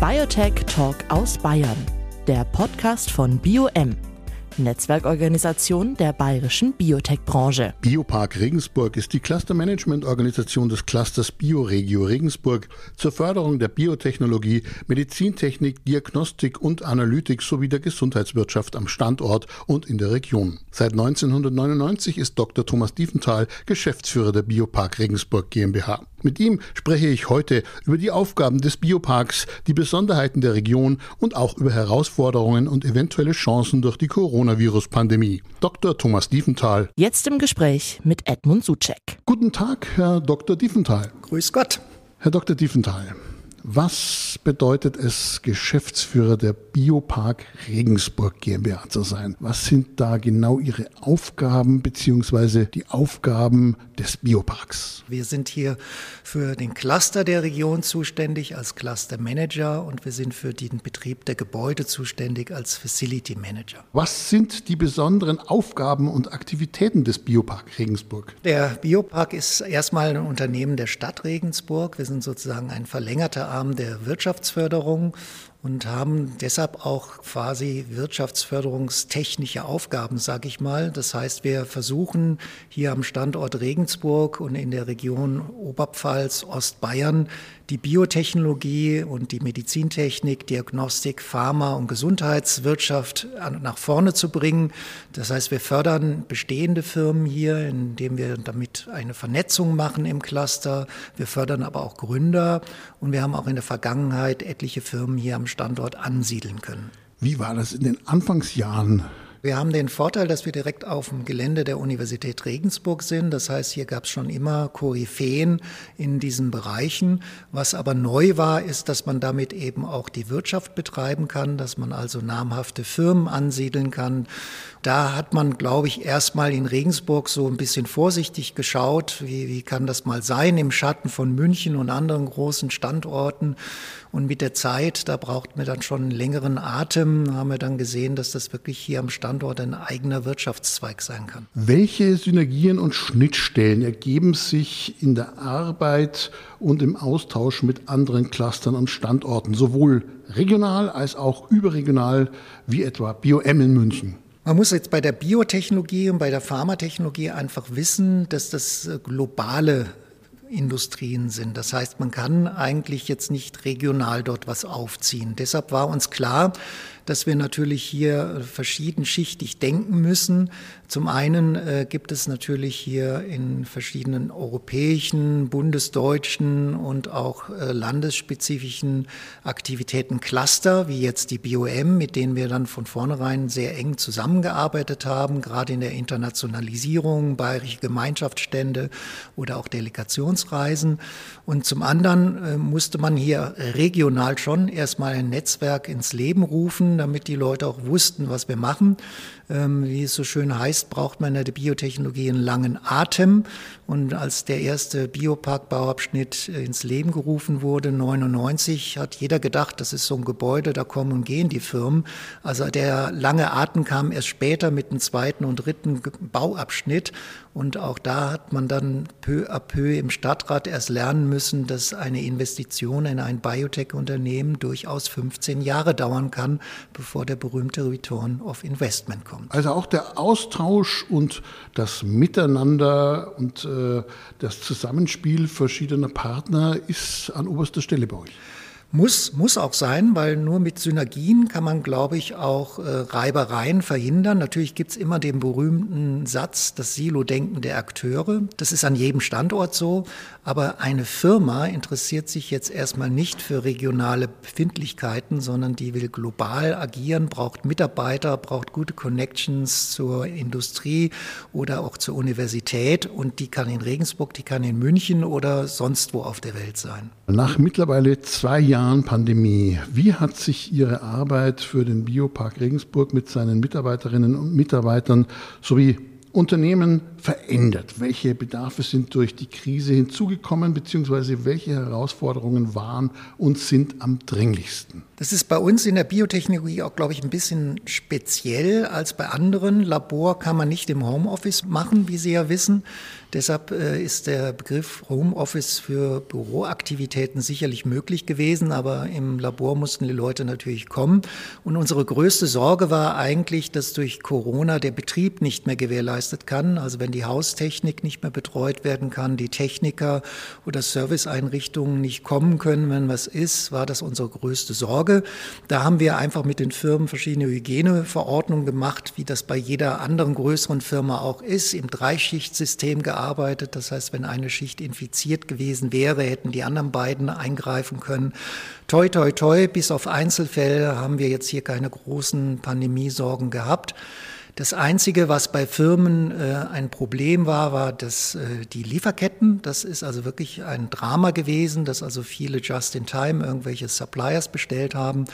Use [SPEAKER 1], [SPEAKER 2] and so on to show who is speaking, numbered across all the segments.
[SPEAKER 1] Biotech Talk aus Bayern, der Podcast von BioM, Netzwerkorganisation der bayerischen Biotech-Branche.
[SPEAKER 2] Biopark Regensburg ist die Cluster-Management-Organisation des Clusters Bioregio Regensburg zur Förderung der Biotechnologie, Medizintechnik, Diagnostik und Analytik sowie der Gesundheitswirtschaft am Standort und in der Region. Seit 1999 ist Dr. Thomas Diefenthal Geschäftsführer der Biopark Regensburg GmbH. Mit ihm spreche ich heute über die Aufgaben des Bioparks, die Besonderheiten der Region und auch über Herausforderungen und eventuelle Chancen durch die Coronavirus-Pandemie. Dr. Thomas Diefenthal.
[SPEAKER 1] Jetzt im Gespräch mit Edmund Suchek.
[SPEAKER 2] Guten Tag, Herr Dr. Diefenthal.
[SPEAKER 3] Grüß Gott.
[SPEAKER 2] Herr Dr. Diefenthal, was bedeutet es, Geschäftsführer der Biopark Regensburg GmbH zu sein? Was sind da genau Ihre Aufgaben bzw. die Aufgaben des Bioparks?
[SPEAKER 3] Wir sind hier für den Cluster der Region zuständig als Cluster Manager und wir sind für den Betrieb der Gebäude zuständig als Facility Manager.
[SPEAKER 2] Was sind die besonderen Aufgaben und Aktivitäten des Biopark Regensburg?
[SPEAKER 3] Der Biopark ist erstmal ein Unternehmen der Stadt Regensburg. Wir sind sozusagen ein verlängerter Arm der Wirtschaftsförderung und haben deshalb auch quasi wirtschaftsförderungstechnische Aufgaben, sage ich mal. Das heißt, wir versuchen hier am Standort Regensburg und in der Region Oberpfalz, Ostbayern die Biotechnologie und die Medizintechnik, Diagnostik, Pharma und Gesundheitswirtschaft nach vorne zu bringen. Das heißt, wir fördern bestehende Firmen hier, indem wir damit eine Vernetzung machen im Cluster. Wir fördern aber auch Gründer und wir haben auch in der Vergangenheit etliche Firmen hier am Standort ansiedeln können.
[SPEAKER 2] Wie war das in den Anfangsjahren
[SPEAKER 3] wir haben den Vorteil, dass wir direkt auf dem Gelände der Universität Regensburg sind. Das heißt, hier gab es schon immer Koryphäen in diesen Bereichen. Was aber neu war, ist, dass man damit eben auch die Wirtschaft betreiben kann, dass man also namhafte Firmen ansiedeln kann. Da hat man, glaube ich, erstmal in Regensburg so ein bisschen vorsichtig geschaut, wie, wie kann das mal sein im Schatten von München und anderen großen Standorten. Und mit der Zeit, da braucht man dann schon einen längeren Atem, haben wir dann gesehen, dass das wirklich hier am Standort ein eigener Wirtschaftszweig sein kann.
[SPEAKER 2] Welche Synergien und Schnittstellen ergeben sich in der Arbeit und im Austausch mit anderen Clustern und Standorten, sowohl regional als auch überregional, wie etwa BioM in München?
[SPEAKER 3] Man muss jetzt bei der Biotechnologie und bei der Pharmatechnologie einfach wissen, dass das äh, globale Industrien sind. Das heißt, man kann eigentlich jetzt nicht regional dort was aufziehen. Deshalb war uns klar, dass wir natürlich hier verschiedenschichtig denken müssen. Zum einen äh, gibt es natürlich hier in verschiedenen europäischen, bundesdeutschen und auch äh, landesspezifischen Aktivitäten Cluster, wie jetzt die BOM, mit denen wir dann von vornherein sehr eng zusammengearbeitet haben, gerade in der Internationalisierung, bayerische Gemeinschaftsstände oder auch Delegationsreisen. Und zum anderen äh, musste man hier regional schon erstmal ein Netzwerk ins Leben rufen, damit die Leute auch wussten, was wir machen. Ähm, wie es so schön heißt, braucht man in der Biotechnologie einen langen Atem. Und als der erste Biopark-Bauabschnitt ins Leben gerufen wurde, 99, hat jeder gedacht, das ist so ein Gebäude, da kommen und gehen die Firmen. Also der lange Atem kam erst später mit dem zweiten und dritten Bauabschnitt. Und auch da hat man dann peu à peu im Stadtrat erst lernen müssen, dass eine Investition in ein Biotech-Unternehmen durchaus 15 Jahre dauern kann, bevor der berühmte Return of Investment kommt
[SPEAKER 2] kommt. Also auch der Austausch und das Miteinander und äh, das Zusammenspiel verschiedener Partner ist an oberster Stelle bei euch.
[SPEAKER 3] Muss, muss auch sein, weil nur mit Synergien kann man, glaube ich, auch äh, Reibereien verhindern. Natürlich gibt's immer den berühmten Satz, das Silo-Denken der Akteure. Das ist an jedem Standort so. Aber eine Firma interessiert sich jetzt erstmal nicht für regionale Befindlichkeiten, sondern die will global agieren, braucht Mitarbeiter, braucht gute Connections zur Industrie oder auch zur Universität. Und die kann in Regensburg, die kann in München oder sonst wo auf der Welt sein.
[SPEAKER 2] Nach mittlerweile zwei Jahren Pandemie, wie hat sich Ihre Arbeit für den Biopark Regensburg mit seinen Mitarbeiterinnen und Mitarbeitern sowie Unternehmen verändert? Welche Bedarfe sind durch die Krise hinzugekommen, beziehungsweise welche Herausforderungen waren und sind am dringlichsten?
[SPEAKER 3] Das ist bei uns in der Biotechnologie auch, glaube ich, ein bisschen speziell als bei anderen. Labor kann man nicht im Homeoffice machen, wie Sie ja wissen. Deshalb äh, ist der Begriff Homeoffice für Büroaktivitäten sicherlich möglich gewesen, aber im Labor mussten die Leute natürlich kommen. Und unsere größte Sorge war eigentlich, dass durch Corona der Betrieb nicht mehr gewährleistet kann. Also wenn die Haustechnik nicht mehr betreut werden kann, die Techniker oder Serviceeinrichtungen nicht kommen können, wenn was ist, war das unsere größte Sorge. Da haben wir einfach mit den Firmen verschiedene Hygieneverordnungen gemacht, wie das bei jeder anderen größeren Firma auch ist, im Dreischichtsystem gearbeitet. Das heißt, wenn eine Schicht infiziert gewesen wäre, hätten die anderen beiden eingreifen können. Toi, toi, toi, bis auf Einzelfälle haben wir jetzt hier keine großen Pandemiesorgen gehabt. Das Einzige, was bei Firmen äh, ein Problem war, war dass äh, die Lieferketten. Das ist also wirklich ein Drama gewesen, dass also viele Just-in-Time irgendwelche Suppliers bestellt haben.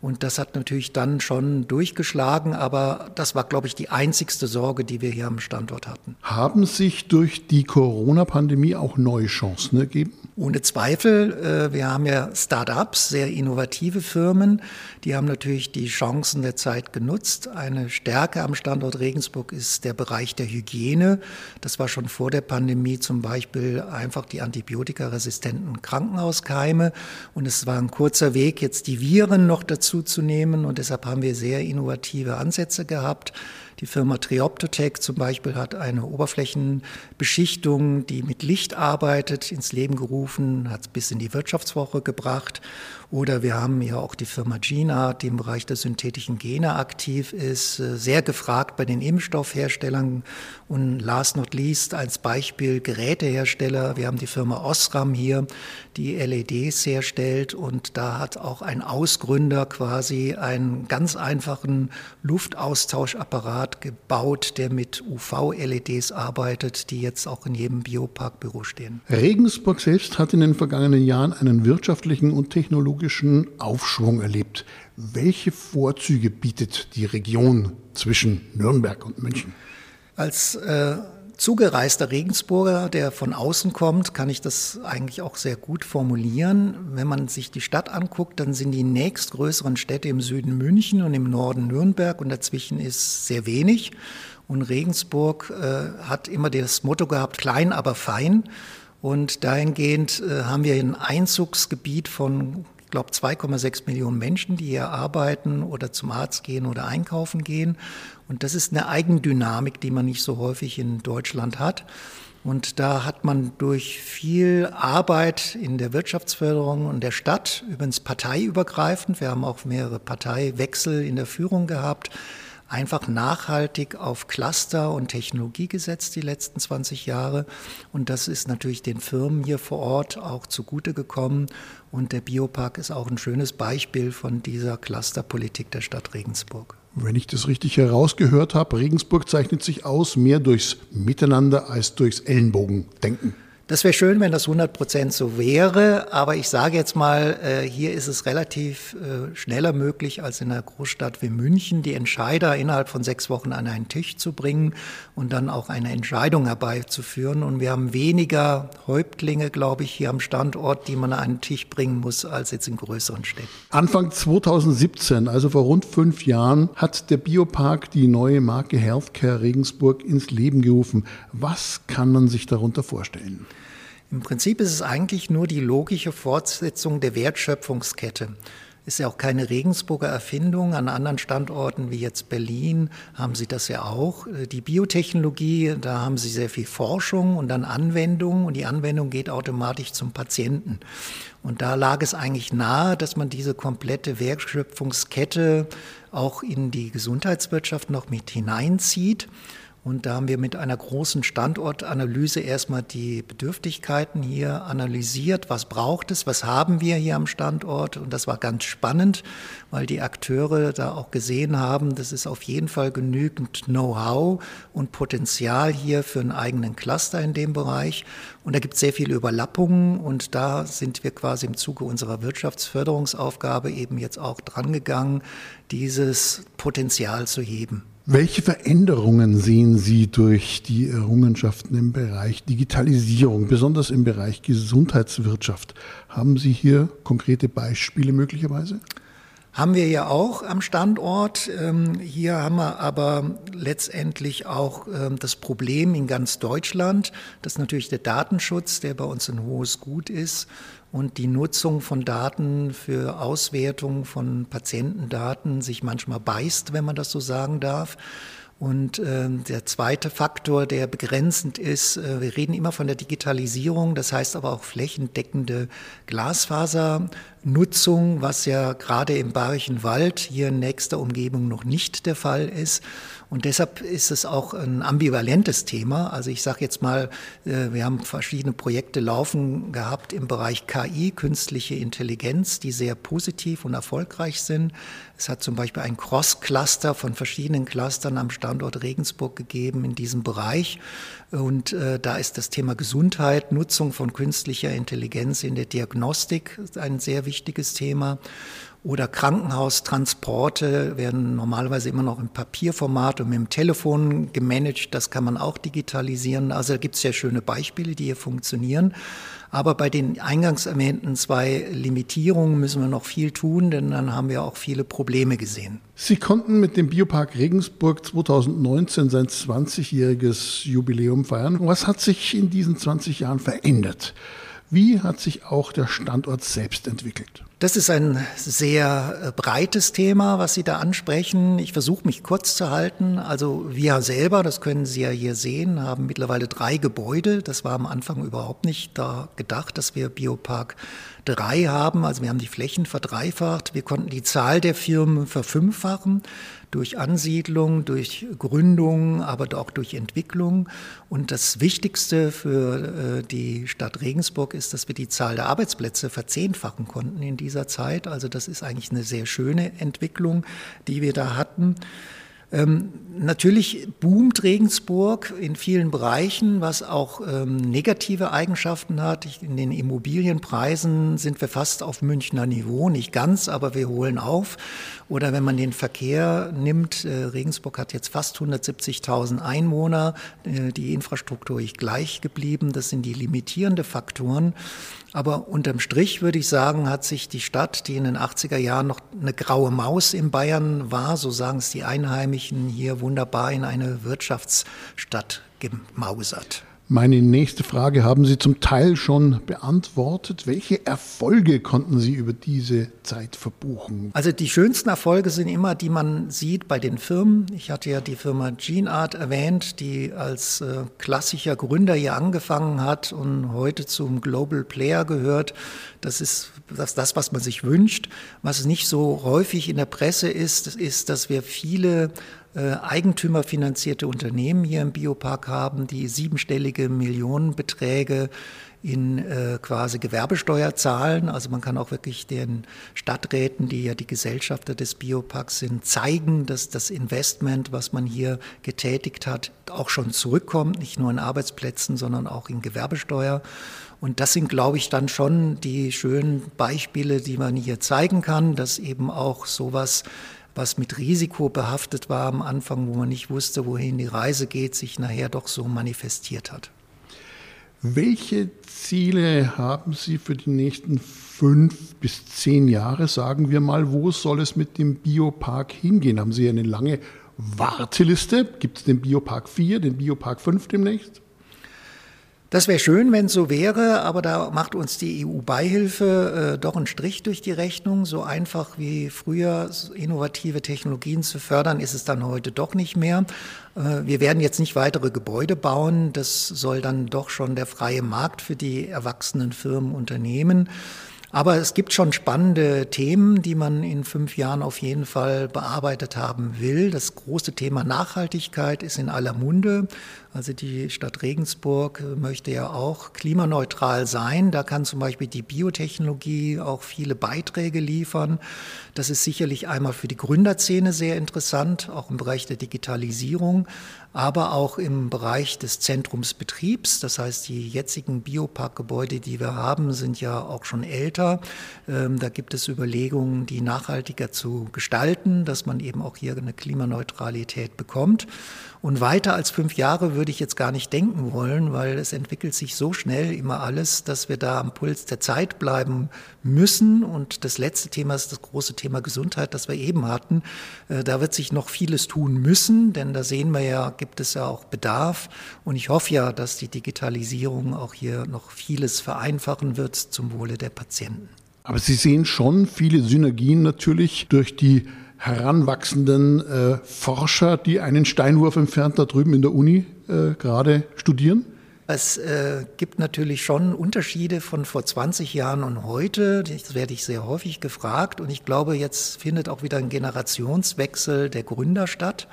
[SPEAKER 3] Und das hat natürlich dann schon durchgeschlagen, aber das war, glaube ich, die einzigste Sorge, die wir hier am Standort hatten.
[SPEAKER 2] Haben sich durch die Corona-Pandemie auch neue Chancen ergeben?
[SPEAKER 3] Ohne Zweifel. Äh, wir haben ja Start-ups, sehr innovative Firmen. Die haben natürlich die Chancen der Zeit genutzt. Eine Stärke am Standort Regensburg ist der Bereich der Hygiene. Das war schon vor der Pandemie zum Beispiel einfach die antibiotikaresistenten Krankenhauskeime. Und es war ein kurzer Weg, jetzt die Viren noch dazu zu nehmen. Und deshalb haben wir sehr innovative Ansätze gehabt. Die Firma Trioptotech zum Beispiel hat eine Oberflächenbeschichtung, die mit Licht arbeitet, ins Leben gerufen, hat es bis in die Wirtschaftswoche gebracht. Oder wir haben ja auch die Firma GeneArt, die im Bereich der synthetischen Gene aktiv ist, äh, sehr gefragt bei den Impfstoffherstellern. Und last not least als Beispiel Gerätehersteller. Wir haben die Firma Osram hier, die LEDs herstellt. Und da hat auch ein Ausgründer quasi einen ganz einfachen Luftaustauschapparat gebaut, der mit UV-LEDs arbeitet, die jetzt auch in jedem Bioparkbüro stehen.
[SPEAKER 2] Regensburg selbst hat in den vergangenen Jahren einen wirtschaftlichen und technologischen technologischen Aufschwung erlebt. Welche Vorzüge bietet die Region zwischen Nürnberg und München?
[SPEAKER 3] Als äh, zugereister Regensburger, der von außen kommt, kann ich das eigentlich auch sehr gut formulieren. Wenn man sich die Stadt anguckt, dann sind die nächstgrößeren Städte im Süden München und im Norden Nürnberg und dazwischen ist sehr wenig. Und Regensburg äh, hat immer das Motto gehabt, klein, aber fein. Und dahingehend äh, haben wir ein Einzugsgebiet von glaube, 2,6 Millionen Menschen, die hier arbeiten oder zum Arzt gehen oder einkaufen gehen. Und das ist eine Eigendynamik, die man nicht so häufig in Deutschland hat. Und da hat man durch viel Arbeit in der Wirtschaftsförderung und der Stadt, übrigens parteiübergreifend, wir haben auch mehrere Parteiwechsel in der Führung gehabt, einfach nachhaltig auf Cluster und Technologie gesetzt die letzten 20 Jahre. Und das ist natürlich den Firmen hier vor Ort auch zugute gekommen. Und der Biopark ist auch ein schönes Beispiel von dieser Clusterpolitik der Stadt Regensburg.
[SPEAKER 2] Wenn ich das richtig herausgehört habe, Regensburg zeichnet sich aus mehr durchs Miteinander als durchs Ellenbogendenken.
[SPEAKER 3] Das wäre schön, wenn das 100 Prozent so wäre, aber ich sage jetzt mal, äh, hier ist es relativ äh, schneller möglich als in einer Großstadt wie München, die Entscheider innerhalb von sechs Wochen an einen Tisch zu bringen und dann auch eine Entscheidung herbeizuführen. Und wir haben weniger Häuptlinge, glaube ich, hier am Standort, die man an einen Tisch bringen muss, als jetzt in größeren Städten.
[SPEAKER 2] Anfang 2017, also vor rund fünf Jahren, hat der Biopark die neue Marke Healthcare Regensburg ins Leben gerufen. Was kann man sich darunter vorstellen?
[SPEAKER 3] Im Prinzip ist es eigentlich nur die logische Fortsetzung der Wertschöpfungskette. Ist ja auch keine Regensburger Erfindung. An anderen Standorten wie jetzt Berlin haben sie das ja auch. Die Biotechnologie, da haben sie sehr viel Forschung und dann Anwendung und die Anwendung geht automatisch zum Patienten. Und da lag es eigentlich nahe, dass man diese komplette Wertschöpfungskette auch in die Gesundheitswirtschaft noch mit hineinzieht. Und da haben wir mit einer großen Standortanalyse erstmal die Bedürftigkeiten hier analysiert. Was braucht es? Was haben wir hier am Standort? Und das war ganz spannend, weil die Akteure da auch gesehen haben, das ist auf jeden Fall genügend Know-how und Potenzial hier für einen eigenen Cluster in dem Bereich. Und da gibt es sehr viele Überlappungen. Und da sind wir quasi im Zuge unserer Wirtschaftsförderungsaufgabe eben jetzt auch drangegangen, dieses Potenzial zu heben.
[SPEAKER 2] Welche Veränderungen sehen Sie durch die Errungenschaften im Bereich Digitalisierung, besonders im Bereich Gesundheitswirtschaft? Haben Sie hier konkrete Beispiele möglicherweise?
[SPEAKER 3] Haben wir ja auch am Standort. Ähm, hier haben wir aber letztendlich auch ähm, das Problem in ganz Deutschland, dass natürlich der Datenschutz, der bei uns ein hohes Gut ist, und die Nutzung von Daten für Auswertung von Patientendaten sich manchmal beißt, wenn man das so sagen darf. Und äh, der zweite Faktor, der begrenzend ist, äh, wir reden immer von der Digitalisierung, das heißt aber auch flächendeckende Glasfasernutzung, was ja gerade im Bayerischen Wald hier in nächster Umgebung noch nicht der Fall ist. Und deshalb ist es auch ein ambivalentes Thema. Also ich sage jetzt mal, äh, wir haben verschiedene Projekte laufen gehabt im Bereich KI, künstliche Intelligenz, die sehr positiv und erfolgreich sind. Es hat zum Beispiel ein Cross-Cluster von verschiedenen Clustern am Standort Regensburg gegeben in diesem Bereich. Und äh, da ist das Thema Gesundheit, Nutzung von künstlicher Intelligenz in der Diagnostik ein sehr wichtiges Thema. Oder Krankenhaustransporte werden normalerweise immer noch im Papierformat und mit dem Telefon gemanagt. Das kann man auch digitalisieren. Also da gibt es ja schöne Beispiele, die hier funktionieren. Aber bei den eingangs erwähnten zwei Limitierungen müssen wir noch viel tun, denn dann haben wir auch viele Probleme gesehen.
[SPEAKER 2] Sie konnten mit dem Biopark Regensburg 2019 sein 20-jähriges Jubiläum feiern. Was hat sich in diesen 20 Jahren verändert? Wie hat sich auch der Standort selbst entwickelt?
[SPEAKER 3] Das ist ein sehr äh, breites Thema, was Sie da ansprechen. Ich versuche mich kurz zu halten. Also wir selber, das können Sie ja hier sehen, haben mittlerweile drei Gebäude. Das war am Anfang überhaupt nicht da gedacht, dass wir Biopark drei haben. Also wir haben die Flächen verdreifacht. Wir konnten die Zahl der Firmen verfünffachen durch Ansiedlung, durch Gründung, aber auch durch Entwicklung. Und das Wichtigste für äh, die Stadt Regensburg ist, dass wir die Zahl der Arbeitsplätze verzehnfachen konnten in dieser Zeit. Also das ist eigentlich eine sehr schöne Entwicklung, die wir da hatten. Ähm, natürlich boomt Regensburg in vielen Bereichen, was auch ähm, negative Eigenschaften hat. In den Immobilienpreisen sind wir fast auf Münchner Niveau, nicht ganz, aber wir holen auf. Oder wenn man den Verkehr nimmt, äh, Regensburg hat jetzt fast 170.000 Einwohner, äh, die Infrastruktur ist gleich geblieben. Das sind die limitierenden Faktoren. Aber unterm Strich würde ich sagen, hat sich die Stadt, die in den 80er Jahren noch eine graue Maus in Bayern war, so sagen es die Einheimischen, hier wunderbar in eine Wirtschaftsstadt gemausert.
[SPEAKER 2] Meine nächste Frage haben Sie zum Teil schon beantwortet. Welche Erfolge konnten Sie über diese Zeit verbuchen?
[SPEAKER 3] Also die schönsten Erfolge sind immer, die man sieht bei den Firmen. Ich hatte ja die Firma GeneArt erwähnt, die als äh, klassischer Gründer hier angefangen hat und heute zum Global Player gehört. Das ist das, das was man sich wünscht. Was nicht so häufig in der Presse ist, ist, dass wir viele äh, eigentümerfinanzierte Unternehmen hier im Biopark haben, die siebenstellige Millionenbeträge in äh, quasi Gewerbesteuer zahlen. Also man kann auch wirklich den Stadträten, die ja die Gesellschafter des Bioparks sind, zeigen, dass das Investment, was man hier getätigt hat, auch schon zurückkommt, nicht nur in Arbeitsplätzen, sondern auch in Gewerbesteuer. Und das sind, glaube ich, dann schon die schönen Beispiele, die man hier zeigen kann, dass eben auch sowas was mit Risiko behaftet war am Anfang, wo man nicht wusste, wohin die Reise geht, sich nachher doch so manifestiert hat.
[SPEAKER 2] Welche Ziele haben Sie für die nächsten fünf bis zehn Jahre, sagen wir mal? Wo soll es mit dem Biopark hingehen? Haben Sie eine lange Warteliste? Gibt es den Biopark 4, den Biopark 5 demnächst?
[SPEAKER 3] Das wäre schön, wenn es so wäre, aber da macht uns die EU-Beihilfe äh, doch einen Strich durch die Rechnung. So einfach wie früher innovative Technologien zu fördern, ist es dann heute doch nicht mehr. Äh, wir werden jetzt nicht weitere Gebäude bauen. Das soll dann doch schon der freie Markt für die erwachsenen Firmen unternehmen. Aber es gibt schon spannende Themen, die man in fünf Jahren auf jeden Fall bearbeitet haben will. Das große Thema Nachhaltigkeit ist in aller Munde. Also die Stadt Regensburg möchte ja auch klimaneutral sein. Da kann zum Beispiel die Biotechnologie auch viele Beiträge liefern. Das ist sicherlich einmal für die Gründerszene sehr interessant, auch im Bereich der Digitalisierung, aber auch im Bereich des Zentrumsbetriebs. Das heißt, die jetzigen Bioparkgebäude, die wir haben, sind ja auch schon älter. Ähm, da gibt es Überlegungen, die nachhaltiger zu gestalten, dass man eben auch hier eine Klimaneutralität bekommt. Und weiter als fünf Jahre würde ich jetzt gar nicht denken wollen, weil es entwickelt sich so schnell immer alles, dass wir da am Puls der Zeit bleiben müssen. Und das letzte Thema ist das große Thema Gesundheit, das wir eben hatten. Äh, da wird sich noch vieles tun müssen, denn da sehen wir ja, gibt es ja auch Bedarf. Und ich hoffe ja, dass die Digitalisierung auch hier noch vieles vereinfachen wird zum Wohle der Patienten.
[SPEAKER 2] Aber Sie sehen schon viele Synergien natürlich durch die heranwachsenden äh, Forscher, die einen Steinwurf entfernt da drüben in der Uni äh, gerade studieren?
[SPEAKER 3] Es äh, gibt natürlich schon Unterschiede von vor 20 Jahren und heute. Das werde ich sehr häufig gefragt. Und ich glaube, jetzt findet auch wieder ein Generationswechsel der Gründer statt.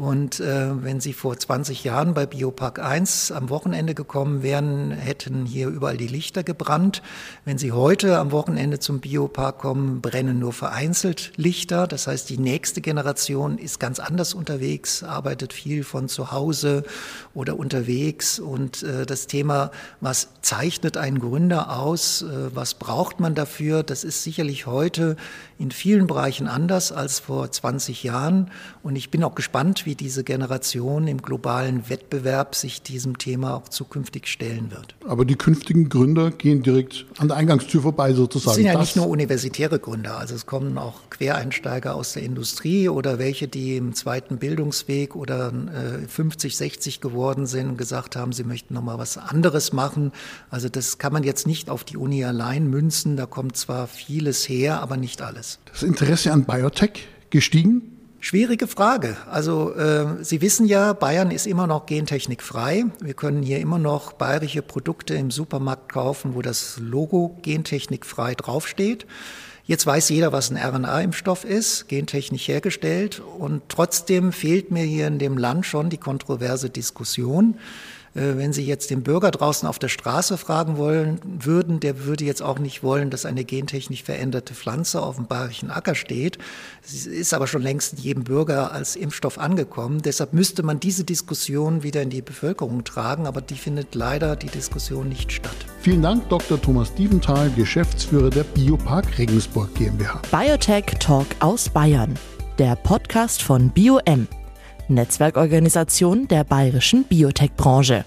[SPEAKER 3] Und äh, wenn Sie vor 20 Jahren bei Biopark 1 am Wochenende gekommen wären, hätten hier überall die Lichter gebrannt. Wenn Sie heute am Wochenende zum Biopark kommen, brennen nur vereinzelt Lichter. Das heißt, die nächste Generation ist ganz anders unterwegs, arbeitet viel von zu Hause oder unterwegs. Und äh, das Thema, was zeichnet einen Gründer aus, äh, was braucht man dafür, das ist sicherlich heute in vielen Bereichen anders als vor 20 Jahren. Und ich bin auch gespannt, wie diese Generation im globalen Wettbewerb sich diesem Thema auch zukünftig stellen wird.
[SPEAKER 2] Aber die künftigen Gründer gehen direkt an der Eingangstür vorbei sozusagen.
[SPEAKER 3] Es sind ja das nicht nur universitäre Gründer, also es kommen auch Quereinsteiger aus der Industrie oder welche, die im zweiten Bildungsweg oder äh, 50, 60 geworden sind und gesagt haben, sie möchten noch mal was anderes machen. Also das kann man jetzt nicht auf die Uni allein münzen. Da kommt zwar vieles her, aber nicht alles.
[SPEAKER 2] Das Interesse an Biotech gestiegen?
[SPEAKER 3] Schwierige Frage. Also äh, Sie wissen ja, Bayern ist immer noch gentechnikfrei. Wir können hier immer noch bayerische Produkte im Supermarkt kaufen, wo das Logo gentechnikfrei draufsteht. Jetzt weiß jeder, was ein RNA-Impfstoff ist, gentechnisch hergestellt. Und trotzdem fehlt mir hier in dem Land schon die kontroverse Diskussion. Äh, wenn Sie jetzt den Bürger draußen auf der Straße fragen wollen würden, der würde jetzt auch nicht wollen, dass eine gentechnisch veränderte Pflanze auf dem bayerischen Acker steht. Sie ist aber schon längst in jedem Bürger als Impfstoff angekommen. Deshalb müsste man diese Diskussion wieder in die Bevölkerung tragen, aber die findet leider die Diskussion nicht statt.
[SPEAKER 2] Vielen Dank, Dr. Thomas Dieventhal, Geschäftsführer der Biopark Regensburg GmbH.
[SPEAKER 1] Biotech Talk aus Bayern, der Podcast von BioM. Netzwerkorganisation der bayerischen Biotech-Branche.